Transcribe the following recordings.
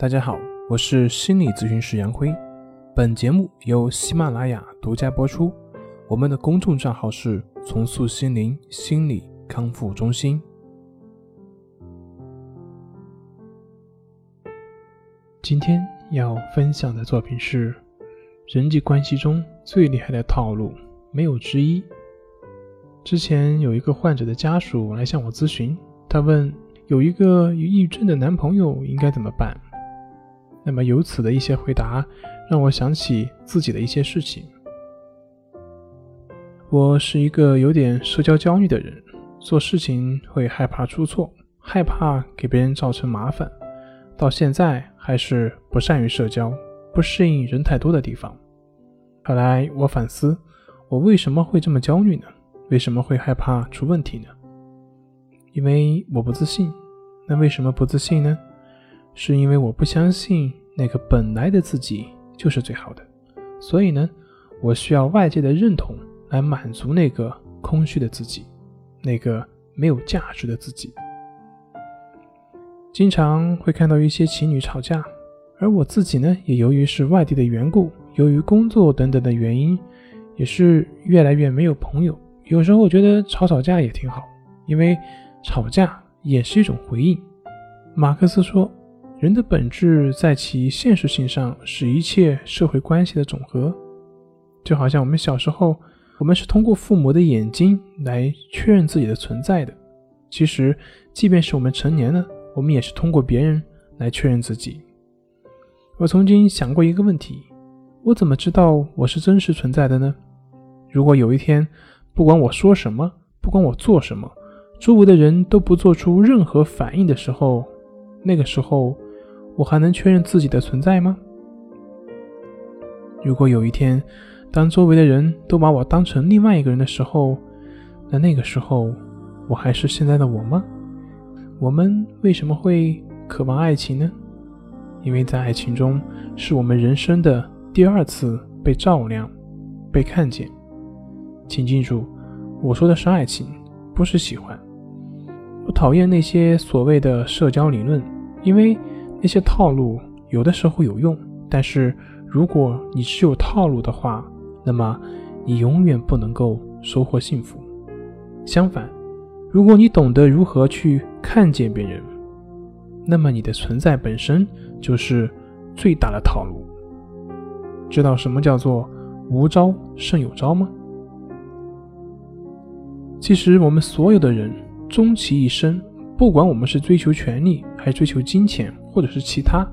大家好，我是心理咨询师杨辉。本节目由喜马拉雅独家播出。我们的公众账号是“重塑心灵心理康复中心”。今天要分享的作品是人际关系中最厉害的套路，没有之一。之前有一个患者的家属来向我咨询，他问有一个有抑郁症的男朋友应该怎么办？那么由此的一些回答，让我想起自己的一些事情。我是一个有点社交焦虑的人，做事情会害怕出错，害怕给别人造成麻烦，到现在还是不善于社交，不适应人太多的地方。后来我反思，我为什么会这么焦虑呢？为什么会害怕出问题呢？因为我不自信。那为什么不自信呢？是因为我不相信那个本来的自己就是最好的，所以呢，我需要外界的认同来满足那个空虚的自己，那个没有价值的自己。经常会看到一些情侣吵架，而我自己呢，也由于是外地的缘故，由于工作等等的原因，也是越来越没有朋友。有时候我觉得吵吵架也挺好，因为吵架也是一种回应。马克思说。人的本质在其现实性上是一切社会关系的总和，就好像我们小时候，我们是通过父母的眼睛来确认自己的存在的。其实，即便是我们成年了，我们也是通过别人来确认自己。我曾经想过一个问题：我怎么知道我是真实存在的呢？如果有一天，不管我说什么，不管我做什么，周围的人都不做出任何反应的时候，那个时候。我还能确认自己的存在吗？如果有一天，当周围的人都把我当成另外一个人的时候，那那个时候，我还是现在的我吗？我们为什么会渴望爱情呢？因为在爱情中，是我们人生的第二次被照亮、被看见。请记住，我说的是爱情，不是喜欢。我讨厌那些所谓的社交理论，因为。那些套路有的时候有用，但是如果你只有套路的话，那么你永远不能够收获幸福。相反，如果你懂得如何去看见别人，那么你的存在本身就是最大的套路。知道什么叫做无招胜有招吗？其实我们所有的人终其一生，不管我们是追求权力还是追求金钱。或者是其他，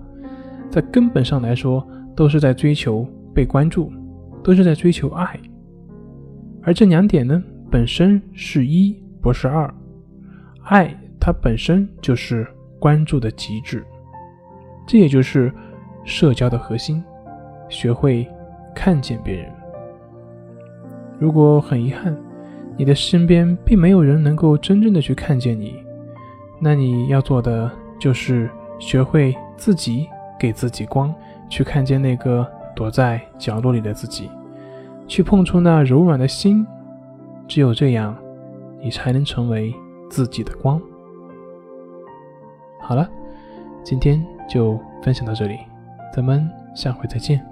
在根本上来说，都是在追求被关注，都是在追求爱。而这两点呢，本身是一，不是二。爱它本身就是关注的极致，这也就是社交的核心。学会看见别人。如果很遗憾，你的身边并没有人能够真正的去看见你，那你要做的就是。学会自己给自己光，去看见那个躲在角落里的自己，去碰触那柔软的心。只有这样，你才能成为自己的光。好了，今天就分享到这里，咱们下回再见。